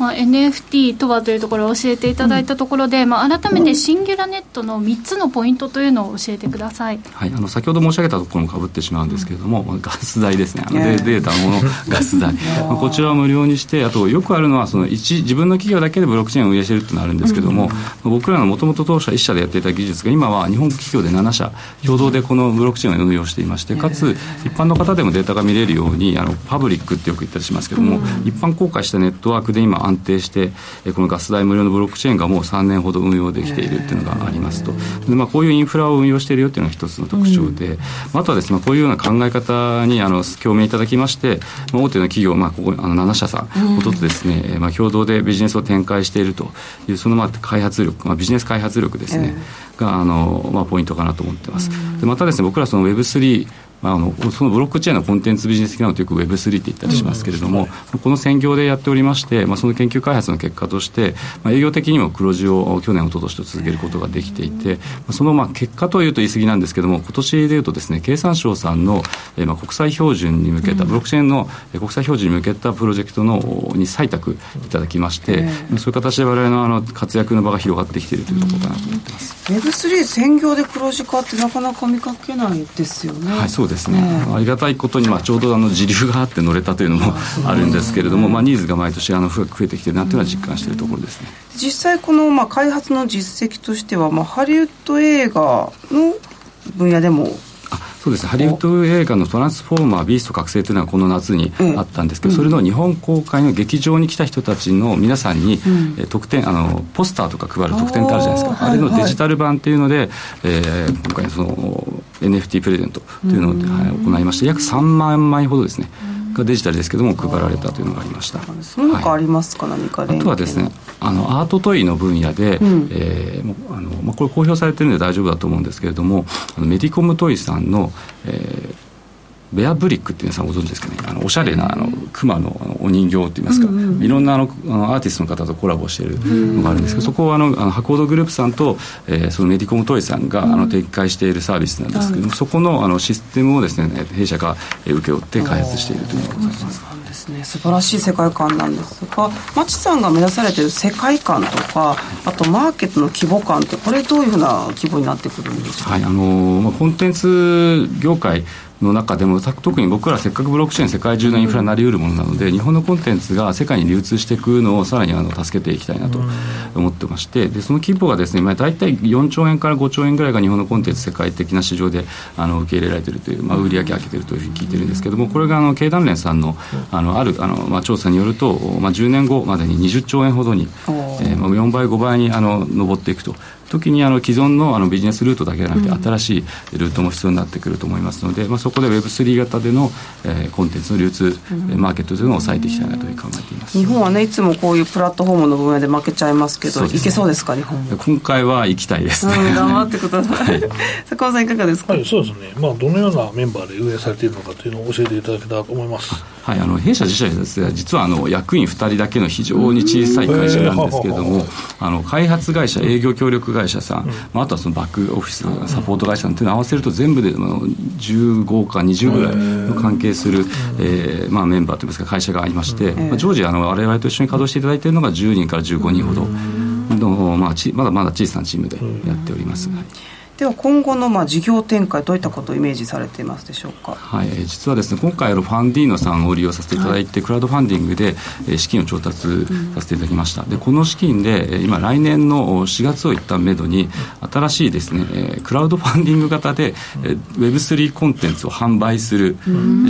Speaker 3: まあ、NFT とはというところを教えていただいたところで、うん、まあ、改めてシンギュラネットの3つのポイントというのを教えてください、
Speaker 4: はい、あの先ほど申し上げたところもかぶってしまうんですけれども、うん、ガス代ですね。あのデデータのガス代。[laughs] まあ、こちらを無料にしてあとよくあるのはその一自分の企業だけでブロックチェーンを運営しているっていうのがあるんですけども、うん、僕らのもともと当社1社でやっていた技術が今は日本企業で7社共同でこのブロックチェーンを運用していましてかつ一般の方でもデータが見れるようにあのパブリックってよく言ったりしますけども、一般公開したネットワークで今安定してこのガス代無料のブロックチェーンがもう3年ほど運用できているっていうのがありますと。で、まあ、こういうインフラを運用しているよっていうのが一つの特徴で、うん、あとはですねこういうような考え方にあの共鳴いただきまして、まあ、大手の企業、まあ、ここあの7社さんほどとですね、まあ、共同でビジネスを展開しているというそのまあ開発力、まあ、ビジネス開発力ですね、があの、まあ、ポイントかなと思ってます。でまたですね僕らその Web3 まあ、あのそのブロックチェーンのコンテンツビジネス的なのとよく Web3 って言ったりしますけれども、うん、この専業でやっておりまして、まあ、その研究開発の結果として、まあ、営業的にも黒字を去年、一昨年と続けることができていて、まあ、そのまあ結果というと言い過ぎなんですけれども、今年でいうとですね、経産省さんの、えー、まあ国際標準に向けた、ブロックチェーンの国際標準に向けたプロジェクトのに採択いただきまして、うん、そういう形で我々のあの活躍の場が広がってきているというところかなと思ってます。
Speaker 2: Web3 専業で黒字化ってなかなか見かけないですよね。
Speaker 4: はい、そうですね。ねがたいことに、まあ、ちょうどあの時流があって乗れたというのもあるんですけれども、まあ、ニーズが毎年あの増えてきてるなというのは実感しているところですね。
Speaker 2: 実際この、まあ、開発の実績としては、まあ、ハリウッド映画の分野でも
Speaker 4: そうです。ハリウッド映画の「トランスフォーマービースト覚醒」というのはこの夏にあったんですけど、うん、それの日本公開の劇場に来た人たちの皆さんに、うん、特典あのポスターとか配る特典ってあるじゃないですか。あれのデジタル版っていうので、えー、今回その NFT プレゼントというのを、はい、行いまして約3万枚ほどですねがデジタルですけども配られたというのがありました。
Speaker 2: その他ありますか、はい、何か
Speaker 4: あとはですねあのアートトイの分野で、うん、えー、あのまあ、これ公表されてるんで大丈夫だと思うんですけれどもあのメディコムトイさんの、えーベアブリックって皆さんご存知ですかね？あのおしゃれなあの熊のあのお人形っていいますか、うんうん、いろんなあのアーティストの方とコラボしているのがあるんですけど、そこはあのあの博報堂グループさんと、えー、そのメディコムトイさんが、あの展開しているサービスなんですけども、そこのあのシステムをですね弊社が請け負って開発しているというのがございます。
Speaker 2: ですね、素晴らしい世界観なんですが町さんが目指されている世界観とかあとマーケットの規模感ってこれどういうふうな規模になってくるんですか、
Speaker 4: はいあのまあ、コンテンツ業界の中でも特に僕らせっかくブロックチェーン世界中のインフラになりうるものなので、日本のコンテンツが世界に流通していくのをさらにあの助けていきたいなと思ってましてでその規模がですね今大体4兆円から5兆円ぐらいが日本のコンテンツ世界的な市場であの受け入れられているという、まあ、売り上げ上げているというふうに聞いてるんですけどもこれがあの経団連さんのあのあるあの、まあ、調査によると、まあ、10年後までに20兆円ほどに、えーまあ、4倍5倍にあの上っていくと時にあの既存のあのビジネスルートだけじゃなくて、新しいルートも必要になってくると思いますので、まあ、そこで Web3 型での、えー、コンテンツの流通、うん、マーケットというのを抑えていきたいなという考えています。
Speaker 2: 日本はねいつもこういうプラットフォームの分野で負けちゃいますけど、ね、いけそうですか日本。
Speaker 4: 今回は行きたいです、ね、
Speaker 2: うん、[laughs] 頑張ってください、はい、坂尾さんいかがですか、
Speaker 1: はい、そうですね、まあ、どのようなメンバーで運営されているのかというのを教えていただけたらと思います。
Speaker 4: はい、あの弊社自社ですね実はあの役員2人だけの非常に小さい会社なんですけれども、あの開発会社営業協力会社さん、まあ、あとはそのバックオフィスサポート会社さんというのを合わせると全部で15か20ぐらいの関係する、えーまあ、メンバーといいますか会社がありまして、まあ、常時あの我々と一緒に稼働していただいているのが10人から15人ほど。の、まあ、ちまだまだ小さなチームでやっております。はい
Speaker 2: では今後のまあ事業展開どういったことをイメージされていますでしょうか、
Speaker 4: はい、実はですね今回のファンディーノさんを利用させていただいて、はい、クラウドファンディングで資金を調達させていただきました、うん、でこの資金で今来年の4月を一旦めどに新しいですねクラウドファンディング型で Web3 コンテンツを販売する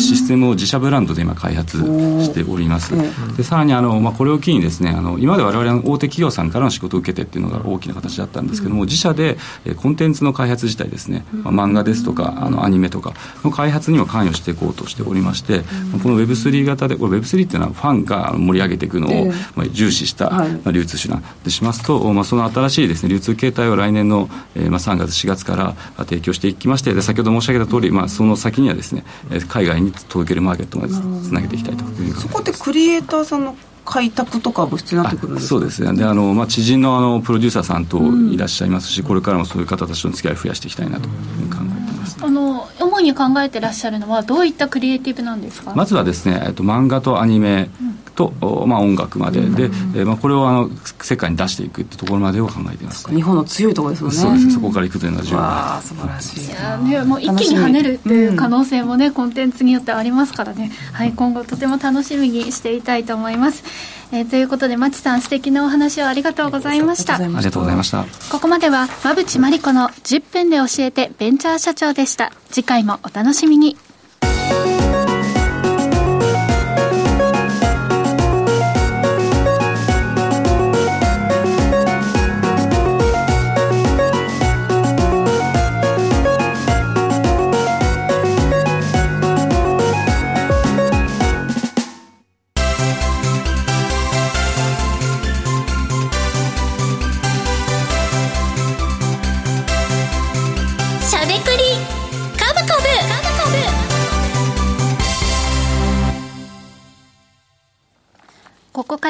Speaker 4: システムを自社ブランドで今開発しております、でさらにあの、まあ、これを機にですねあの今まで我々の大手企業さんからの仕事を受けてっていうのが大きな形だったんですけども、自社でコンテンツの開発自体ですね、まあ、漫画ですとかあのアニメとかの開発にも関与していこうとしておりまして、この Web3 型でこれ Web3 っていうのはファンが盛り上げていくのを、まあ、重視した、まあ、流通手段でしますと、まあ、その新しいですね流通形態を来年の、えーまあ、3月4月から提供していきましてで先ほど申し上げた通り、まあ、その先にはですね海外に届けるマーケットまでつなげていきたいというふうに
Speaker 2: そこでクリエイターさんの開拓とかも必要になってくるんです
Speaker 4: そうですね。であの、まあ、知人のあのプロデューサーさんといらっしゃいますし、うん、これからもそういう方たちとの付き合いを増やしていきたいなと考えてます、
Speaker 3: ね、あの主に考えてらっしゃるのはどういったクリエイティブなんですか？
Speaker 4: まずはですね、えっと、漫画とアニメと、うん、まあ、音楽まで。で、えまあ、これをあの世界に出していくってところまでを考えています、
Speaker 2: ね、日本の強いところですもんね。
Speaker 4: そうですそこからいくというのは重要
Speaker 2: あ素晴らしい。い
Speaker 3: や、ね、もう一気に跳ねるっていう可能性もね、コンテンツによってありますからね、はい、今後とても楽しみにしていたいと思います。えー、ということで町さん素敵なお話をありがとうございました。あ
Speaker 4: りがとうございました。
Speaker 3: ここまでは馬淵真理子の10分で教えてベンチャー社長でした。次回もお楽しみに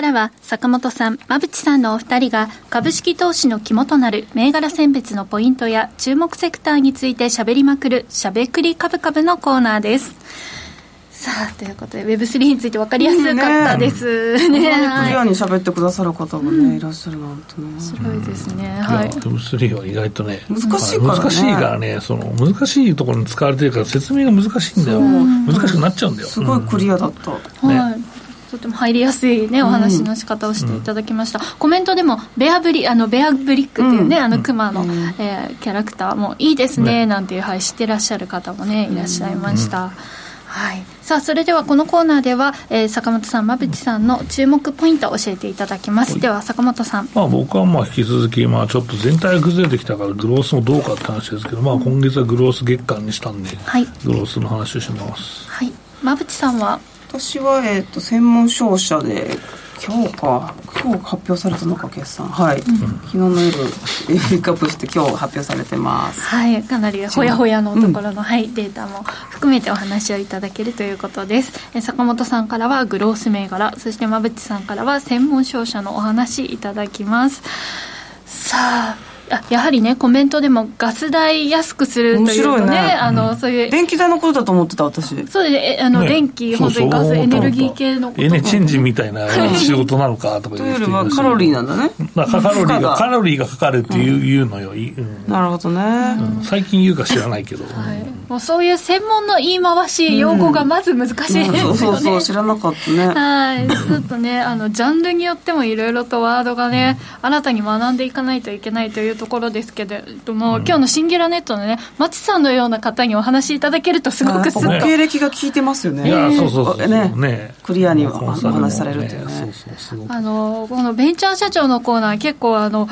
Speaker 3: からは坂本さん、馬淵さんのお二人が株式投資の肝となる銘柄選別のポイントや注目セクターについて喋りまくるしゃべくり株株のコーナーです。さあということで Web3 について分かりやすかったですね。ね
Speaker 2: クリアに喋ってくださる方がね、うん、いらっしゃるなんてね。面
Speaker 3: 白いですね。はい。
Speaker 1: Web3 は意外とね
Speaker 2: 難しいからね。
Speaker 1: 難しいからね、その難しいところに使われてるから説明が難しいんだよ。難しくなっちゃうんだよ。
Speaker 2: すごいクリアだった。
Speaker 3: うん、はい。とても入りやすいねお話の仕方をしていただきました、うん、コメントでもベアブリあのベアブリックっていうね、うん、あのクマの、うん、えー、キャラクターもいいですね、なんていう、はい、知ってらっしゃる方もねいらっしゃいました、はい、さあそれではこのコーナーでは、えー、坂本さん馬淵さんの注目ポイントを教えていただきます、では坂本さん、
Speaker 1: まあ、僕はまあ引き続き、まあ、ちょっと全体が崩れてきたからグロースもどうかって話ですけど、まあ、今月はグロース月間にしたんで、はい、グロースの話をします。
Speaker 3: はい。馬淵さんは
Speaker 2: 私は、えっ、と、専門商社で、今日か、今日発表されたのか、決算。はい。うん、昨日の夜、[laughs] ピックアップして今日発表されてます。
Speaker 3: はい、かなりほやほやのところの、うん、はい、データも含めてお話をいただけるということです。え坂本さんからはグロース銘柄、そして馬淵さんからは専門商社のお話いただきます。さあ、あやはりねコメントでもガス代安くするというとね、ね、あの、うん、そういう。
Speaker 2: 電気代のことだと思ってた私。
Speaker 3: そうであの、ね、電気本当にガスエネルギー系の
Speaker 1: ことエネチェンジみたいな仕事なのかとか
Speaker 2: 言ってというよりはカロリーなんだね、
Speaker 1: まあ、カロリーがカロリーがかかるっていう,、いうのよ、う
Speaker 2: ん、なるほどね、
Speaker 1: うん、最近言うか知らないけど、
Speaker 3: はい、もうそういう専門の言い回し用語がまず難しいですよね、
Speaker 2: そうそうそう知らなかったね
Speaker 3: はいちょっとねあのジャンルによってもいろいろとワードがね、新たに学んでいかないといけないというところですけどれども、うん、今日のシンギュラネットのね、町さんのような方にお話しいただけると、すごくすっと。
Speaker 2: 経歴が聞いてますよね。
Speaker 1: いや、そうそうそう。
Speaker 2: ね。ねクリアにお話しされるというね。
Speaker 3: あの、このベンチャー社長のコーナー、結構、あの、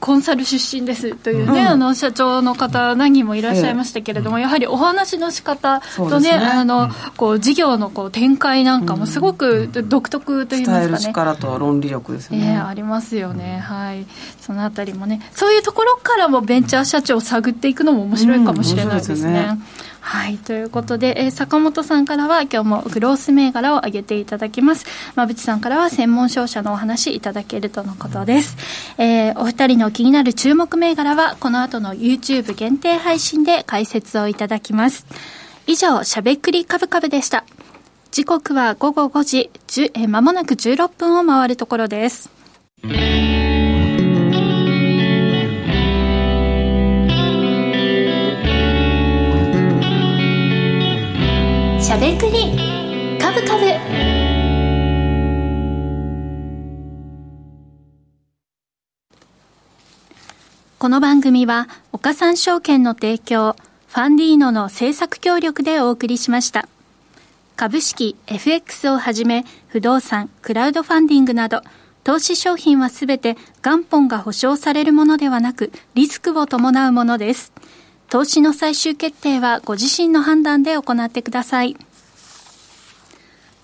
Speaker 3: コンサル出身ですというね、うん、あの社長の方何人もいらっしゃいましたけれども、ええ、やはりお話の仕方とね、ね。あの、うん、こう事業のこう展開なんかもすごく独特といいますかね、伝える
Speaker 2: 力と論理力ですよね、
Speaker 3: えー、ありますよね、はいそのあたりもねそういうところからもベンチャー社長を探っていくのも面白いかもしれないですね。うんはい、ということで、えー、坂本さんからは今日もグロース銘柄を挙げていただきます。馬淵さんからは専門商社のお話いただけるとのことです。えー、お二人の気になる注目銘柄はこの後の YouTube 限定配信で解説をいただきます。以上、しゃべくりカブカブでした。時刻は午後5時、えー、間もなく16分を回るところです。しゃべくり。カブカブ。この番組は岡三証券の提供ファンディーノの制作協力でお送りしました。株式 FX をはじめ不動産クラウドファンディングなど投資商品はすべて元本が保証されるものではなくリスクを伴うものです。投資の最終決定はご自身の判断で行ってください。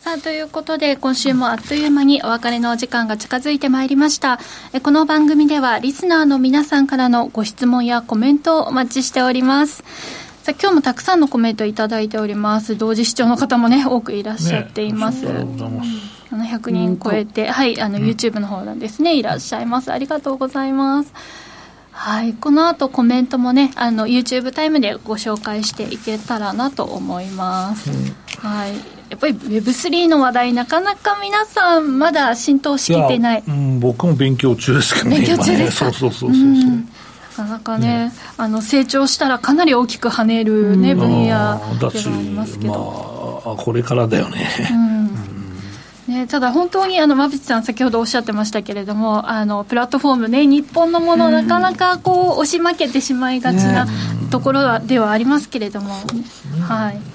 Speaker 3: さあ、ということで、今週もあっという間にお別れのお時間が近づいてまいりました。えこの番組では、リスナーの皆さんからのご質問やコメントをお待ちしております。さあ、今日もたくさんのコメントいただいております。同時視聴の方もね、多くいらっしゃっています。ね、700人超えて、はい、あの、YouTube の方なんですね、いらっしゃいます。ありがとうございます。はい、この後コメントもねあの YouTube タイムでご紹介していけたらなと思います、うん、はい。やっぱり Web3 の話題なかなか皆さんまだ浸透しきってない。
Speaker 1: うん、僕も勉強中ですけど
Speaker 3: ね勉強中です
Speaker 1: か、ね、そうそうそうそうそう、うん。
Speaker 3: なかなかね、ね、あの成長したらかなり大きく跳ねるね、分野ではありますけど、
Speaker 1: まあ、これからだよね、うん
Speaker 3: ね、ただ本当にあの馬淵さん先ほどおっしゃってましたけれどもあのプラットフォームね日本のもの、なかなかこう押し負けてしまいがちなところではありますけれども、はい。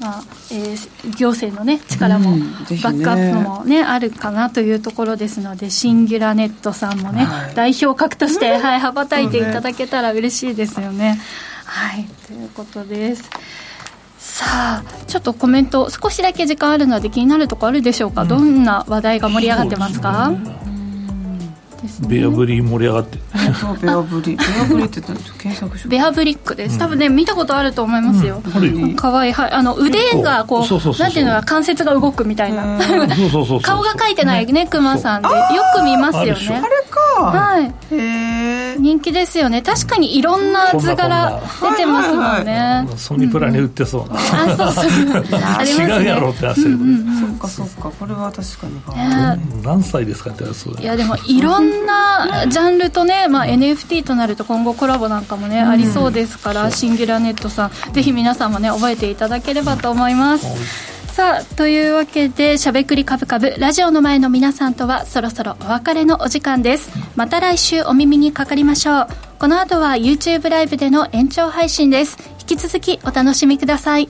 Speaker 3: まあえー、行政の、ね、力も、バックアップもね、あるかなというところですのでシンギュラネットさんもね、はい、代表格として、[laughs] はい、羽ばたいていただけたら嬉しいですよね。はい。ということです。さあちょっとコメント少しだけ時間あるので気になるところあるでしょうか、うん、どんな話題が盛り上がってますか、
Speaker 1: ベアブリ盛り上がって。
Speaker 2: ベアブリベアブリって検索し
Speaker 3: ベアブリックです、多分ね見たことあると思いますよ、かわいい。はい。あの腕がこうなんていうのか関節が動くみたいな。顔が描いてないねクマさんで。よく見ますよね。あ
Speaker 2: れか。
Speaker 3: はい。
Speaker 2: へえ
Speaker 3: 人気ですよね。確かにいろんな図柄出てますもんね。
Speaker 1: ソニプラに売ってそうな、
Speaker 3: あそうそう。[laughs]
Speaker 1: 違うやろって焦る、
Speaker 2: そっかそっかこれは確かに。
Speaker 1: 何歳ですかって
Speaker 3: いやでもいろんんなジャンルとね、まあ、NFT となると今後コラボなんかもね、ありそうですからシンギュラネットさんぜひ皆さんもね覚えていただければと思います。さあというわけでしゃべくりカブカブラジオの前の皆さんとはそろそろお別れのお時間です。また来週お耳にかかりましょう。この後は YouTube ライブでの延長配信です。引き続きお楽しみください。